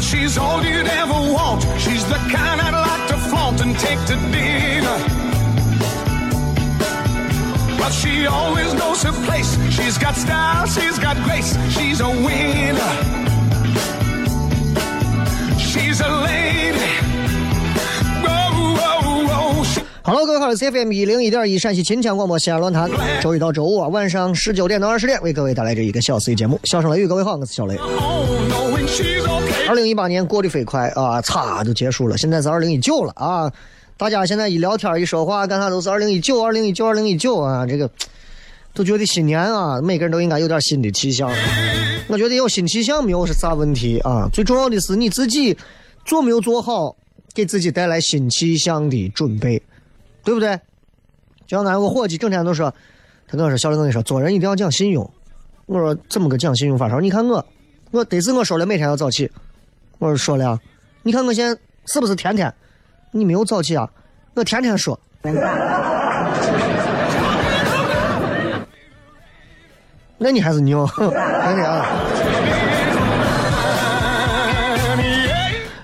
She's all you'd ever want. She's the kind I'd like to flaunt and take to dinner. But she always knows her place. She's got style, she's got grace. She's a winner. She's a lady. She- Hello，各位好，我是 CFM 一零一点一陕西秦腔广播西安论坛，周一到周五啊晚上十九点到二十点为各位带来这一个小时的节目。笑声雷雨，各位好，我是小雷。Oh, okay. 二零一八年过得飞快啊，嚓就结束了，现在是二零一九了啊！大家现在一聊天一说话，干啥都是二零一九、二零一九、二零一九啊！这个都觉得新年啊，每个人都应该有点新的气象。我觉得有新气象没有是啥问题啊，最重要的是你自己做没有做好给自己带来新气象的准备，对不对？就像俺有个伙计整天都说，他跟我说，小林跟你说，做人一定要讲信用。我说怎么个讲信用法？他说你看我，我得是我说了每天要早起。我说说了，你看我现在是不是天天？你没有早起啊？我天天说。那你还是牛，真的啊！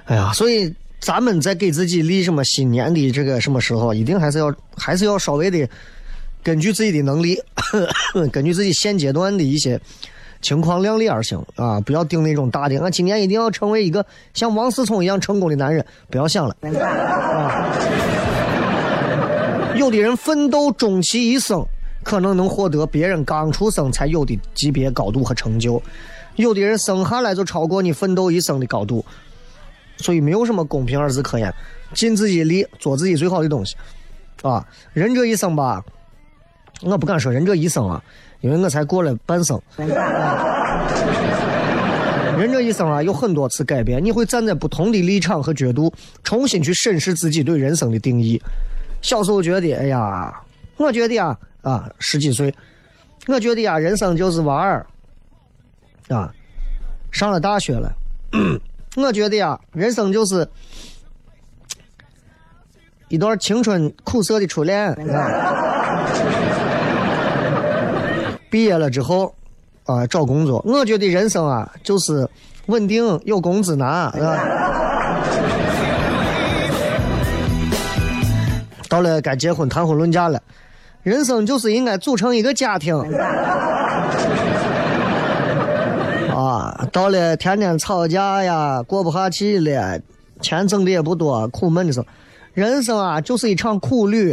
哎呀，所以咱们在给自己立什么新年的这个什么时候，一定还是要还是要稍微的根据自己的能力，根据自己现阶段的一些情况量力而行啊！不要定那种大的，俺今年一定要成为一个像王思聪一样成功的男人，不要想了。啊、有的人奋斗终其一生，可能能获得别人刚出生才有的级别高度和成就；有的人生下来就超过你奋斗一生的高度，所以没有什么公平二字可言，尽自己力，做自己最好的东西。啊，人这一生吧，我不敢说人这一生啊，因为我才过了半生。人这一生啊，有很多次改变，你会站在不同的立场和角度，重新去审视自己对人生的定义。小时候觉得，哎呀，我觉得呀，啊，十几岁，我觉得呀，人生就是玩儿，啊，上了大学了，我觉得呀，人生就是一段青春苦涩的初恋。啊毕业了之后，啊，找工作，我觉得人生啊，就是稳定，有工资拿，是吧？到了该结婚谈婚论嫁了，人生就是应该组成一个家庭。啊，到了天天吵架呀，过不下去了，钱挣的也不多，苦闷的时候，人生啊就是一场苦旅，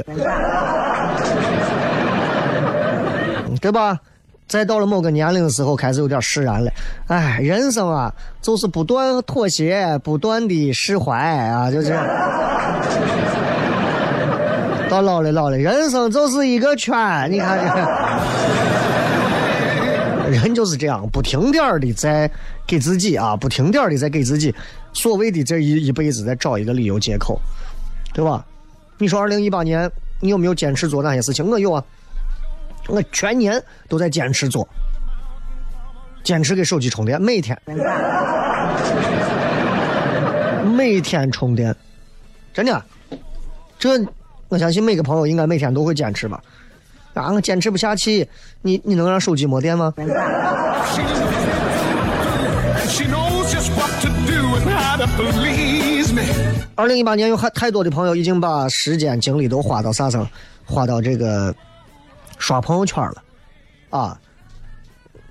对吧？再到了某个年龄的时候，开始有点释然了。哎，人生啊，就是不断妥协，不断的释怀啊，就这样。到老了老了，人生就是一个圈，你看这，人就是这样，不停点的在给自己啊，不停点的在给自己所谓的这一一辈子在找一个理由借口，对吧？你说二零一八年你有没有坚持做哪些事情？我有啊，我全年都在坚持做，坚持给手机充电，每天，每天充电，真的，这我相信每个朋友应该每天都会坚持吧。啊，我坚持不下去，你你能让手机没电吗？二零一八年有太太多的朋友已经把时间精力都花到啥上？花到这个刷朋友圈了，啊！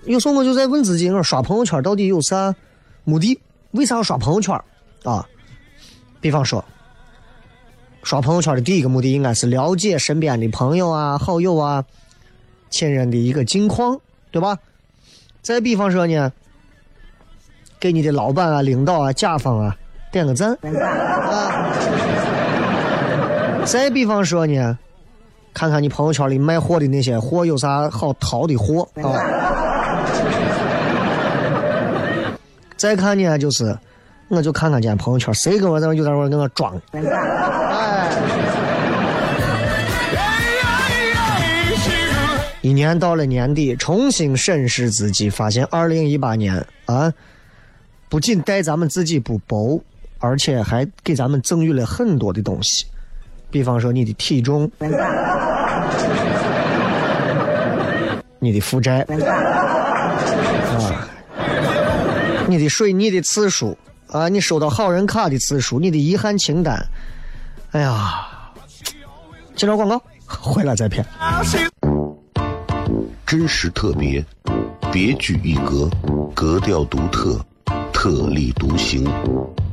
有时候我就在问自己，我说刷朋友圈到底有啥目的？为啥要刷朋友圈？啊？比方说，刷朋友圈的第一个目的应该是了解身边的朋友啊、好友啊、亲人的一个近况，对吧？再比方说呢，给你的老板啊、领导啊、甲方啊点个赞。啊。再比方说呢，看看你朋友圈里卖货的那些货有啥好淘的货啊。再看呢，就是我就看看见朋友圈谁跟我在那有点跟我装，哎，一年到了年底，重新审视自己，发现二零一八年啊，不仅待咱们自己不薄，而且还给咱们赠予了很多的东西，比方说你的体重，你的负债，啊，你的水逆的次数。啊，你收到好人卡的次数，你的遗憾清单，哎呀，接着广告，回来再骗。真实特别，别具一格，格调独特，特立独行，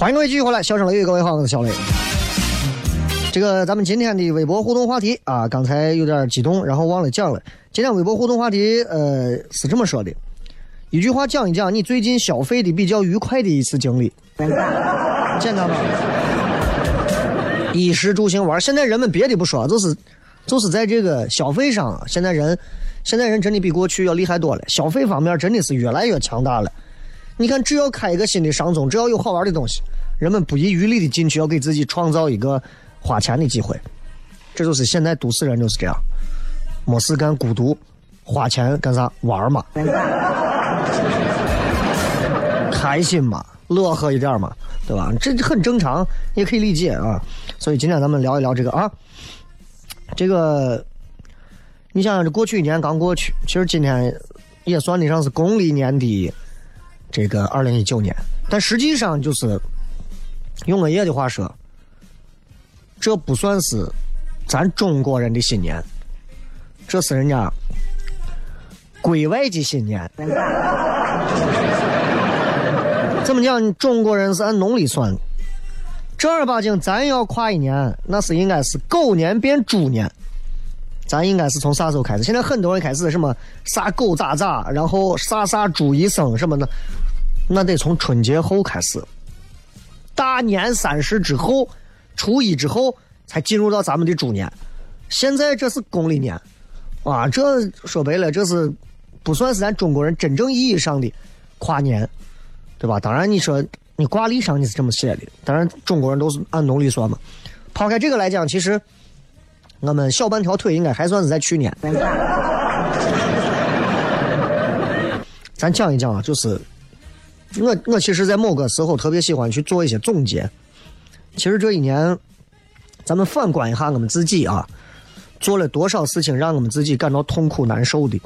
欢迎各位继续回来，笑声雷雨，各位好，我是小雷。这个咱们今天的微博互动话题啊，刚才有点激动，然后忘了讲了。今天微博互动话题，呃，是这么说的：一句话讲一讲你最近消费的比较愉快的一次经历，简单吧？衣食住行玩，现在人们别的不说，就是就是在这个消费上，现在人现在人真的比过去要厉害多了，消费方面真的是越来越强大了。你看，只要开一个新的商宗，只要有好玩的东西，人们不遗余力的进去，要给自己创造一个花钱的机会。这就是现在都市人就是这样，没事干，孤独，花钱干啥？玩嘛，开心嘛，乐呵一点嘛，对吧？这很正常，也可以理解啊。所以今天咱们聊一聊这个啊，这个，你想想，这过去一年刚过去，其实今天也算得上是公历年的。这个二零一九年，但实际上就是用我爷的话说，这不算是咱中国人的新年，这是人家国外的新年。怎么讲？中国人是按农历算的，正儿八经咱要跨一年，那是应该是狗年变猪年。咱应该是从啥时候开始？现在很多人开始什么杀狗咋咋，然后杀杀猪一生什么的，那得从春节后开始，大年三十之后，初一之后才进入到咱们的猪年。现在这是公历年，啊，这说白了，这是不算是咱中国人真正意义上的跨年，对吧？当然，你说你挂历上你是这么写的，当然中国人都是按农历算嘛。抛开这个来讲，其实我们小半条腿应该还算是在去年。咱讲一讲啊，就是我我其实，在某个时候特别喜欢去做一些总结。其实这一年，咱们反观一下我们自己啊，做了多少事情让我们自己感到痛苦难受的，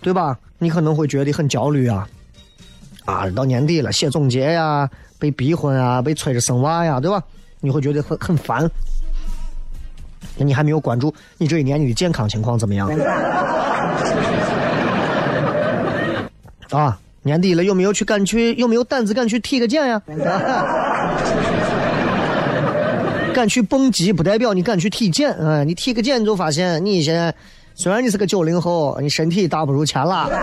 对吧？你可能会觉得很焦虑啊，啊，到年底了，写总结呀，被逼婚啊，被催着生娃呀，对吧？你会觉得很很烦。那你还没有关注你这一年你的健康情况怎么样？啊，年底了，有没有去敢去？有没有胆子敢去体个检呀？敢去蹦极不代表你敢去体检啊！你体个检你就发现，你现在虽然你是个九零后，你身体大不如前了。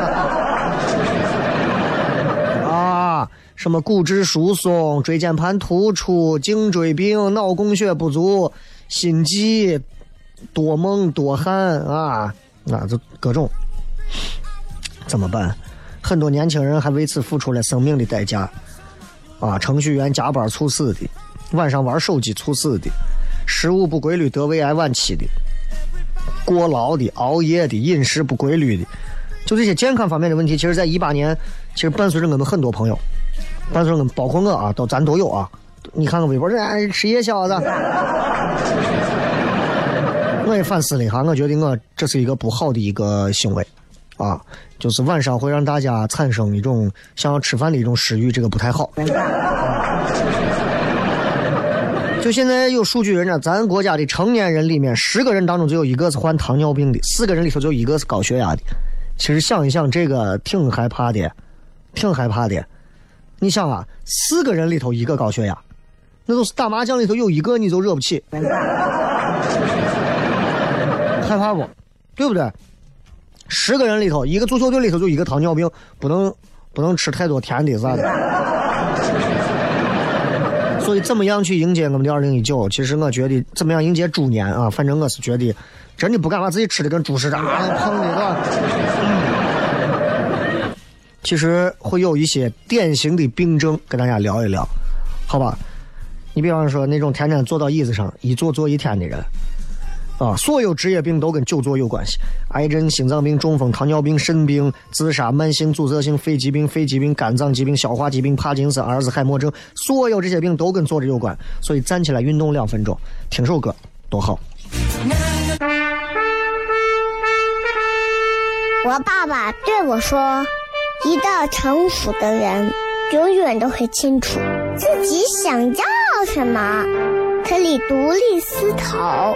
啊，什么骨质疏松、椎间盘突出、颈椎病、脑供血不足、心悸、多梦多汗啊，那就各种，怎么办？很多年轻人还为此付出了生命的代价，啊，程序员加班猝死的，晚上玩手机猝死的，食物不规律得胃癌晚期的，过劳的、熬夜的、饮食不规律的，就这些健康方面的问题，其实在一八年，其实伴随着我们很多朋友，伴随着我们，包括我啊，都咱都有啊。你看看微博，这哎吃夜宵子，我也反思了一下，我觉得我这是一个不好的一个行为，啊。就是晚上会让大家产生一种想要吃饭的一种食欲，这个不太好。就现在有数据，人家咱国家的成年人里面，十个人当中就有一个是患糖尿病的，四个人里头就一个是高血压的。其实想一想，这个挺害怕的，挺害怕的。你想啊，四个人里头一个高血压，那都是打麻将里头有一个你都惹不起，害怕不？对不对？十个人里头，一个足球队里头就一个糖尿病，不能不能吃太多甜的啥的。所以怎么样去迎接我们的二零一九？其实我觉得怎么样迎接猪年啊？反正我是觉得真的不敢把自己吃的跟猪似的，胖的吧？其实会有一些典型的病症跟大家聊一聊，好吧？你比方说那种天天坐到椅子上一坐坐一天的人。啊，所有职业病都跟久坐有关系，癌症、心脏病、中风、糖尿病、肾病、自杀、慢性阻塞性肺疾病、肺疾病、肝脏疾病、消化疾病、帕金森、阿尔兹海默症，所有这些病都跟坐着有关。所以站起来运动两分钟，听首歌多好。我爸爸对我说：“一个成熟的人，永远都会清楚自己想要什么，可以独立思考。”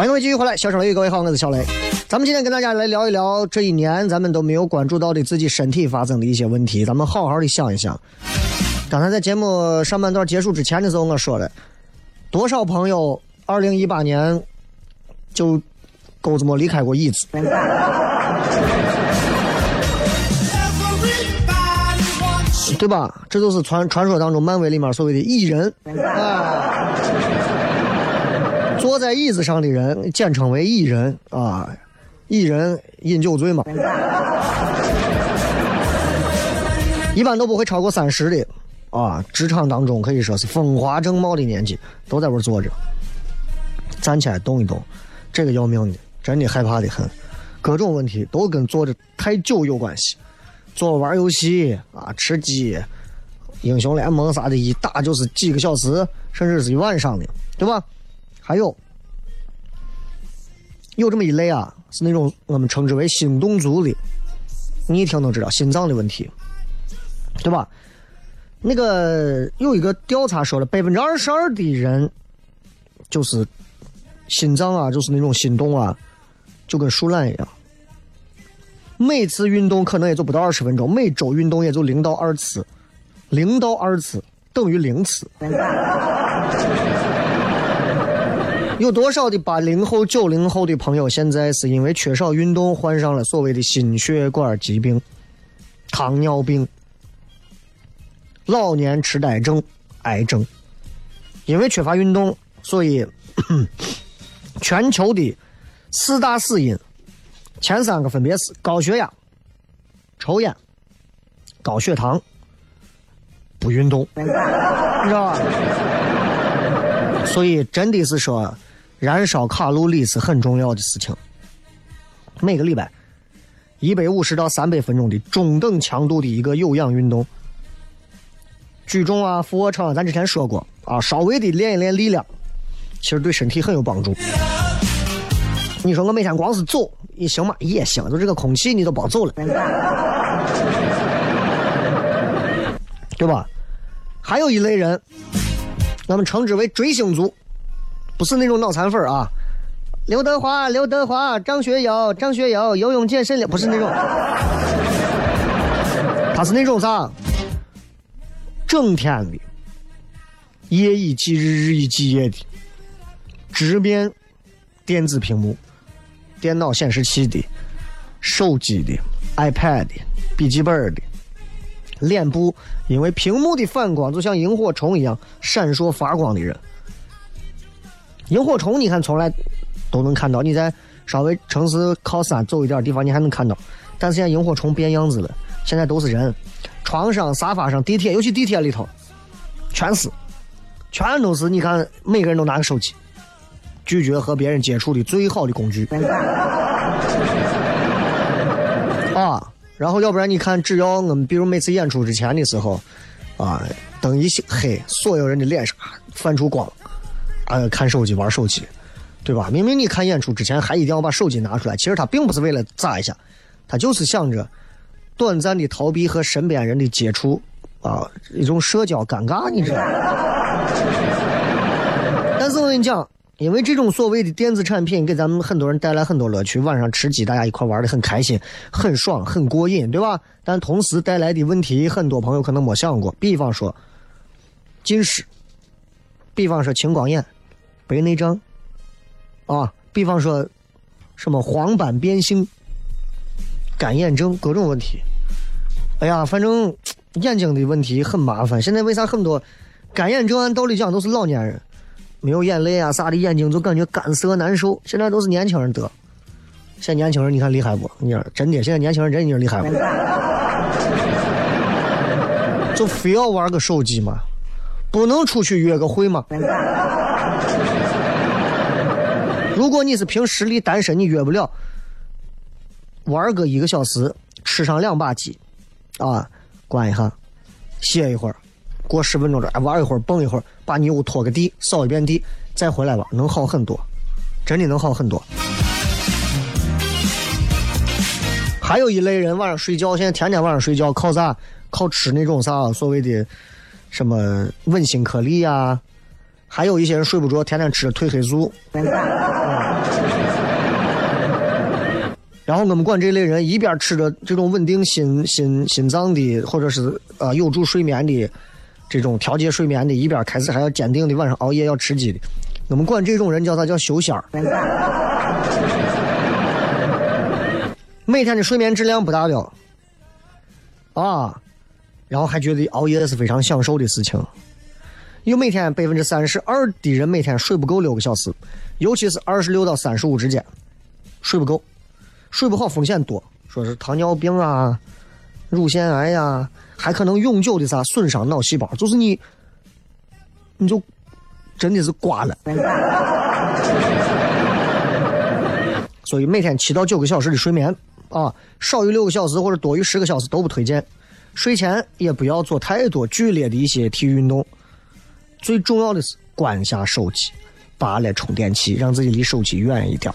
欢迎各位继续回来，小声雷各位好，我是小雷。咱们今天跟大家来聊一聊这一年咱们都没有关注到的自己身体发生的一些问题，咱们好好的想一想。刚才在节目上半段结束之前的时候，我说了，多少朋友二零一八年就狗子没离开过椅子，对吧？这就是传传说当中漫威里面所谓的蚁人啊。坐在椅子上的人简称为蚁人啊，蚁人饮酒醉嘛，一般都不会超过三十的啊。职场当中可以说是风华正茂的年纪，都在这坐着，站起来动一动，这个要命的，真的害怕的很。各种问题都跟坐着太久有关系。坐玩游戏啊，吃鸡、英雄联盟啥的，一打就是几个小时，甚至是一晚上的，对吧？还有有这么一类啊，是那种我们称之为心动族的，你一听都知道心脏的问题，对吧？那个有一个调查说了，百分之二十二的人就是心脏啊，就是那种心动啊，就跟树懒一样。每次运动可能也就不到二十分钟，每周运动也就零到二次，零到二次等于零次。有多少的八零后、九零后的朋友现在是因为缺少运动患上了所谓的心血管疾病、糖尿病、老年痴呆症、癌症？因为缺乏运动，所以 全球的四大死因。前三个分别是高血压、抽烟、高血糖、不运动，你知道吧？所以真的是说，燃烧卡路里是很重要的事情。每个礼拜一百五十到三百分钟的中等强度的一个有氧运动，举重啊、俯卧撑，咱之前说过啊，稍微的练一练力量，其实对身体很有帮助。你说我每天光是走，也行吗？也行，就这个空气你都包走了，对吧？还有一类人，我们称之为追星族，不是那种脑残粉啊。刘德华、刘德华、张学友、张学友，游泳健身了，不是那种，他是那种啥？整天的，夜以继日，日以继夜的，直面电子屏幕。电脑显示器的、手机的、iPad 的、笔记本的，脸部因为屏幕的反光，就像萤火虫一样闪烁发光的人。萤火虫你看从来都能看到，你在稍微城市靠山走一点地方，你还能看到。但是现在萤火虫变样子了，现在都是人，床上、沙发上、地铁，尤其地铁里头，全是，全都是。你看，每个人都拿个手机。拒绝和别人接触的最好的工具 啊！然后要不然你看，只要我们比如每次演出之前的时候，啊，灯一黑，所有人的脸上泛出光，啊，看手机玩手机，对吧？明明你看演出之前还一定要把手机拿出来，其实他并不是为了咋一下，他就是想着短暂的逃避和身边人的接触啊，一种社交尴尬，你知道？但是我跟你讲。因为这种所谓的电子产品给咱们很多人带来很多乐趣，晚上吃鸡大家一块玩的很开心、很爽、很过瘾，对吧？但同时带来的问题，很多朋友可能没想过。比方说近视，比方说青光眼、白内障，啊，比方说什么黄斑变性、干眼症各种问题。哎呀，反正眼睛的问题很麻烦。现在为啥很多干眼症按道理讲都是老年人？没有眼泪啊啥的，眼睛就感觉干涩难受。现在都是年轻人得，现在年轻人你看厉害不？你说真的，现在年轻人真的厉害不？就非要玩个手机嘛，不能出去约个会吗？如果你是凭实力单身，你约不了，玩个一个小时，吃上两把鸡，啊，关一下，歇一会儿。过十分钟这玩一会儿，蹦一会儿，把你屋拖个地，扫一遍地，再回来吧，能好很多，真的能好很多。还有一类人晚上睡觉，现在天天晚上睡觉靠啥？靠吃那种啥所谓的什么稳心颗粒呀？还有一些人睡不着，天天吃褪黑素。然后我们管这类人一边吃着这种稳定心心心脏的，或者是呃有助睡眠的。这种调节睡眠的，一边开始还要坚定的晚上熬夜要吃鸡的，我们管这种人叫他叫修仙儿。每天的睡眠质量不达标，啊，然后还觉得熬夜是非常享受的事情。有每天百分之三十二的人每天睡不够六个小时，尤其是二十六到三十五之间，睡不够，睡不好风险多，说是糖尿病啊。乳腺癌呀，还可能永久的啥损伤脑细胞，就是你，你就真的是挂了。所以每天七到九个小时的睡眠啊，少于六个小时或者多于十个小时都不推荐。睡前也不要做太多剧烈的一些体育运动。最重要的是关下手机，拔了充电器，让自己离手机远一点。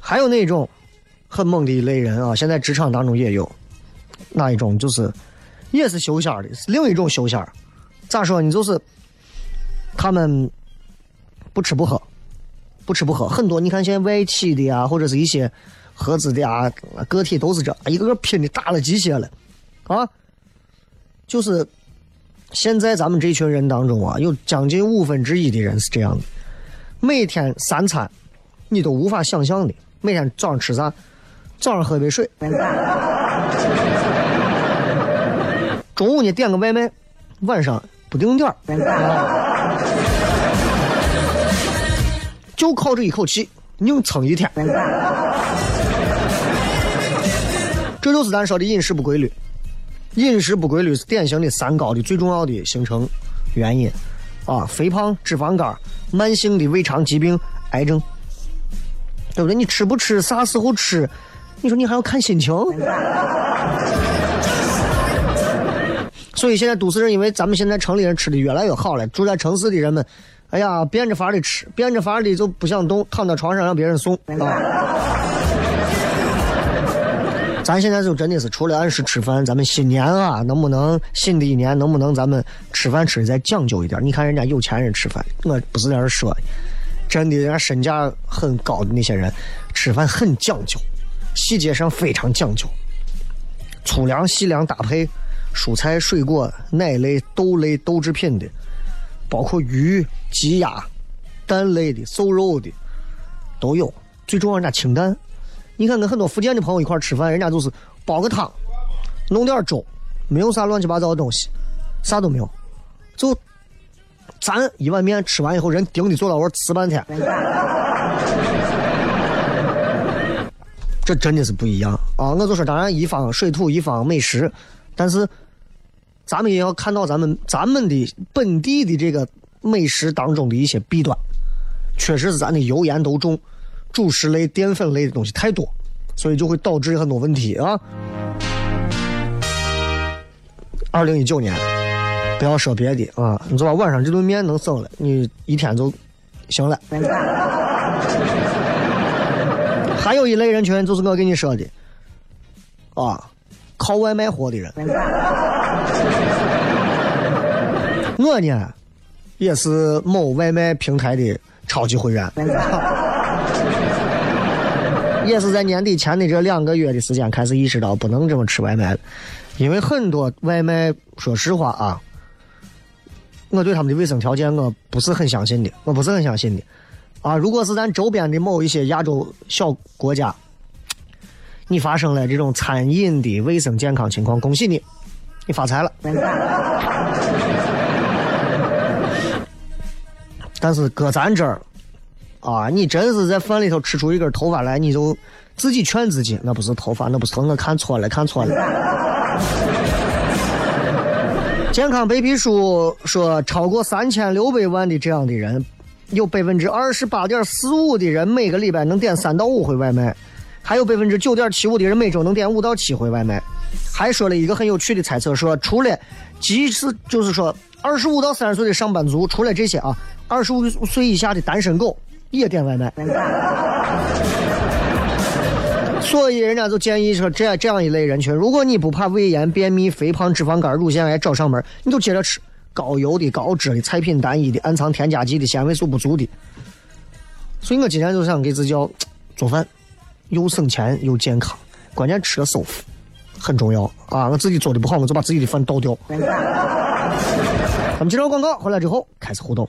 还有那种很猛的一类人啊，现在职场当中也有，那一种就是也是修仙的，是另一种修仙。咋说呢？就是他们不吃不喝，不吃不喝。很多你看现在外企的啊，或者是一些合资的啊，个体都是这，一个个拼的打了鸡血了啊。就是现在咱们这群人当中啊，有将近五分之一的人是这样的，每天三餐你都无法想象的。每天早上吃啥？早上喝杯水，中午呢点个外卖，晚上不定点就靠这一口气硬撑一天。这就是咱说的饮食不规律。饮食不规律是典型的三高的最重要的形成原因啊，肥胖、脂肪肝、慢性的胃肠疾病、癌症。对不对？你吃不吃？啥时候吃？你说你还要看心情。所以现在都市人，因为咱们现在城里人吃的越来越好了，住在城市的人们，哎呀，变着法的吃，变着法的就不想动，躺在床上让别人送啊。咱现在就真的是除了按时吃饭，咱们新年啊，能不能新的一年能不能咱们吃饭吃的再讲究一点？你看人家有钱人吃饭，我不是在这说。真的，人家身价很高的那些人，吃饭。很讲究，细节上非常讲究，粗粮细粮搭配，蔬菜水果奶类豆类豆制品的，包括鱼鸡鸭蛋类的瘦肉的都有。最重要，人家清淡。你看，跟很多福建的朋友一块吃饭，人家就是煲个汤，弄点粥，没有啥乱七八糟的东西，啥都没有，就。咱一碗面吃完以后，人盯的坐那会吃半天，这真的是不一样啊！我就说，当然一方水土一方美食，但是咱们也要看到咱们咱们的本地的这个美食当中的一些弊端，确实是咱的油盐都重，主食类、淀粉类的东西太多，所以就会导致很多问题啊。二零一九年。不要说别的啊，你知道晚上这顿面能省了，你一天就行了。还有一类人群，就是我跟你说的啊，靠外卖活的人。我呢，也是某外卖平台的超级会员，也是在年底前的这两个月的时间开始意识到不能这么吃外卖了，因为很多外卖，说实话啊。我对他们的卫生条件我不是很相信的，我不是很相信的，啊！如果是咱周边的某一些亚洲小国家，你发生了这种餐饮的卫生健康情况，恭喜你，你发财了。但是搁咱这儿，啊，你真是在饭里头吃出一根头发来，你就自己劝自己，那不是头发，那不是头，我看错了，看错了。健康白皮书说，超过三千六百万的这样的人，有百分之二十八点四五的人每个礼拜能点三到五回外卖，还有百分之九点七五的人每周能点五到七回外卖。还说了一个很有趣的猜测，说除了即使就是说二十五到三十岁的上班族，除了这些啊，二十五岁以下的单身狗也点外卖。所以人家就建议说，这这样一类人群，如果你不怕胃炎、便秘、肥胖、脂肪肝、乳腺癌找上门，你就接着吃高油的、高脂的、菜品单一的、暗藏添加剂的、纤维素不足的。所以我今天就想给自己做饭，又省钱又健康，关键吃的舒服，很重要啊！我自己做的不好，我就把自己的饭倒掉。咱们接着广告，回来之后开始互动。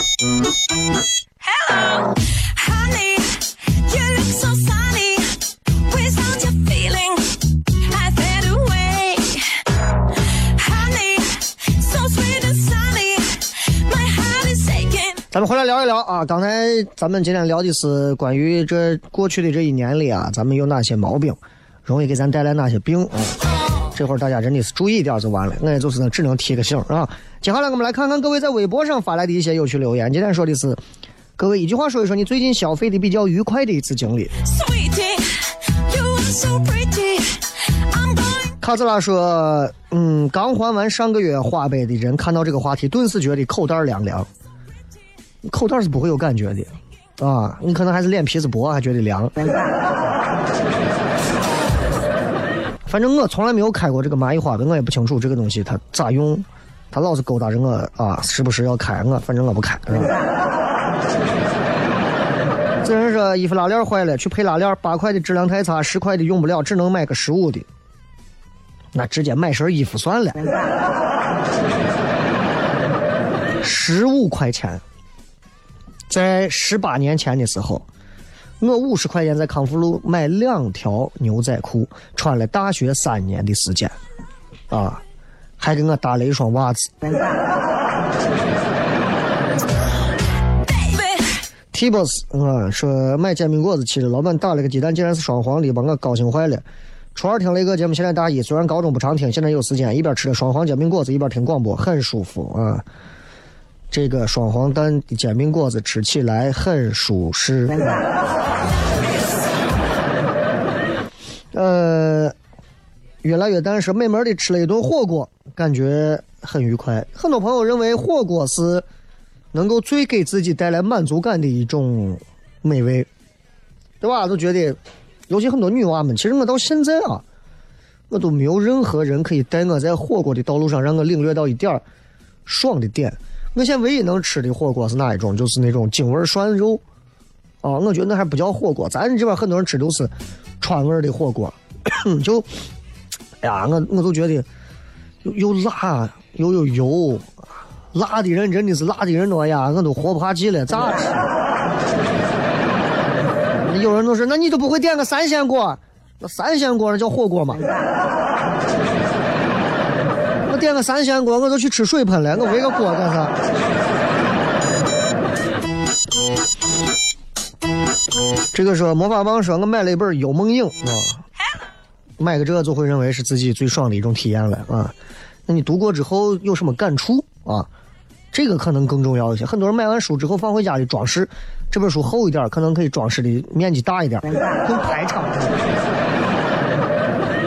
Hello, honey, you look so sunny. with all your feeling? I fade away. Honey, so sweet and sunny. My heart is taken 咱们回来聊一聊啊，刚才咱们今天聊的是关于这过去的这一年里啊，咱们有哪些毛病，容易给咱带来哪些病啊？这会儿大家真的是注意一点就完了，我也就是只能提个醒啊。接下来我们来看看各位在微博上发来的一些有趣留言。今天说的是，各位一句话说一说你最近消费的比较愉快的一次经历。卡兹拉说：“嗯，刚还完上个月花呗的人看到这个话题，顿时觉得口袋凉凉。口袋是不会有感觉的，啊，你可能还是脸皮子薄，还觉得凉。反正我从来没有开过这个蚂蚁花呗，我也不清楚这个东西它咋用，它老是勾搭着我啊，时不时要开我，反正我不开。是吧 这人说衣服拉链坏了，去配拉链，八块的质量太差，十块的用不了，只能买个十五的。那直接买身衣服算了，十五块钱，在十八年前的时候，我五十块钱在康复路买两条牛仔裤，穿了大学三年的时间，啊，还给我搭了一双袜子。T boss 啊，说买煎饼果子吃的，老板打了个鸡蛋，竟然是双黄的，把我高兴坏了。初二听了一个节目，现在大一，虽然高中不常听，现在有时间，一边吃着双黄煎饼果子，一边听广播，很舒服啊。这个双黄蛋煎饼果子吃起来很舒适。呃，越来越淡说美门的吃了一顿火锅，感觉很愉快。很多朋友认为火锅是能够最给自己带来满足感的一种美味，对吧？都觉得，尤其很多女娃们，其实我到现在啊，我都没有任何人可以带我在火锅的道路上让我领略到一点儿爽的点。我现在唯一能吃的火锅是哪一种？就是那种京味涮肉啊，我觉得那还不叫火锅。咱这边很多人吃都是川味的火锅，就，哎呀，我我都觉得又又辣又有油，辣的人真的是辣的人多呀，我都活不下去了，咋吃？有人都说，那你都不会点个三鲜锅？那三鲜锅那叫火锅吗？我点个三鲜锅，我都去吃水盆了，我围个锅干啥？这个说魔法棒说，我买了一本《幽梦影》啊，买个这个就会认为是自己最爽的一种体验了啊。那你读过之后有什么感触啊？这个可能更重要一些。很多人买完书之后放回家里装饰，这本书厚一点，可能可以装饰的面积大一点，更排场。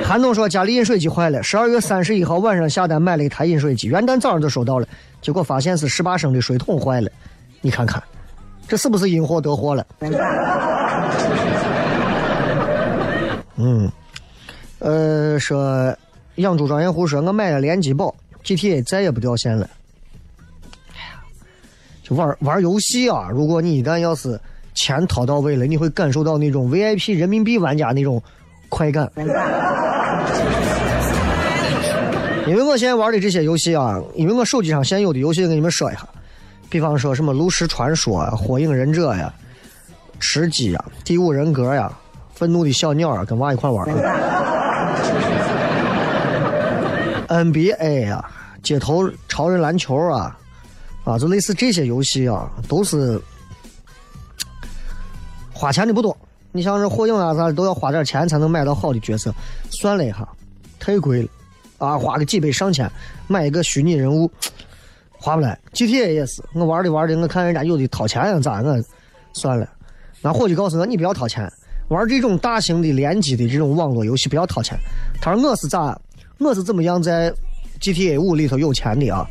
韩东说家里饮水机坏了，十二月三十一号晚上下单买了一台饮水机，元旦早上就收到了，结果发现是十八升的水桶坏了。你看看，这是不是因祸得祸了？嗯，呃，说养猪专业户说，我买了联机宝 GTA 再也不掉线了。哎呀，就玩玩游戏啊，如果你一旦要是钱掏到位了，你会感受到那种 VIP 人民币玩家那种快感。因为我现在玩的这些游戏啊，因为我手机上现有的游戏，给你们说一下，比方说什么《炉石传说》啊，《火影忍者》呀，《吃鸡》呀，《第五人格》呀，《愤怒的小鸟》啊，跟娃一块玩。NBA 呀，街头潮人篮球啊，啊，就类似这些游戏啊，都是花钱的不多。你像这火影啊啥的，都要花点钱才能买到好的角色。算了一下，太贵了，啊，花个几百上千买一个虚拟人物，划不来。GTA 也是，我玩的玩的，我看人家有的掏钱呀咋，我算了。那伙计告诉我，你不要掏钱，玩这种大型的联机的这种网络游戏不要掏钱。他说我是咋，我是怎么样在 GTA 五里头有钱的啊？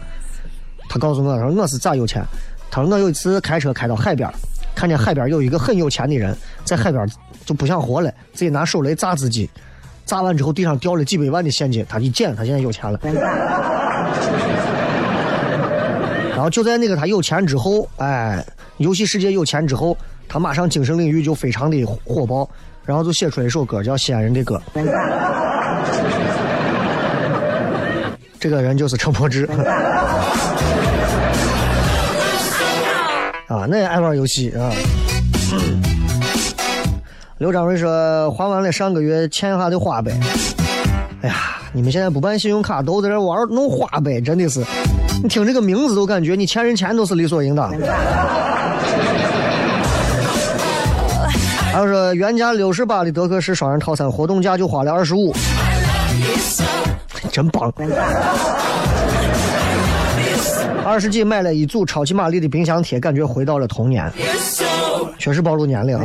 他告诉我，他说我是咋有钱？他说我有一次开车开到海边，看见海边有一个很有钱的人在海边就不想活了，自己拿手雷炸自己，炸完之后地上掉了几百万的现金，他一捡，他现在有钱了。然后就在那个他有钱之后，哎，游戏世界有钱之后，他马上精神领域就非常的火爆，然后就写出了一首歌叫《西安人的歌》。这个人就是陈柏芝。啊，那也爱玩游戏啊。刘张瑞说还完了上个月欠下的花呗。哎呀，你们现在不办信用卡都在这玩弄花呗，真的是，你听这个名字都感觉你欠人钱都是理所应当。还有说原价六十八的德克士双人套餐活动价就花了二十五，真棒。二十几买了一组超级玛丽的冰箱贴，感觉回到了童年，确实暴露年龄啊。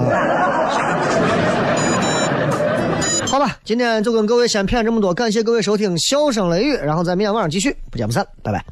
好吧，今天就跟各位先骗这么多，感谢各位收听《笑声雷雨》，然后在明天晚上继续，不见不散，拜拜。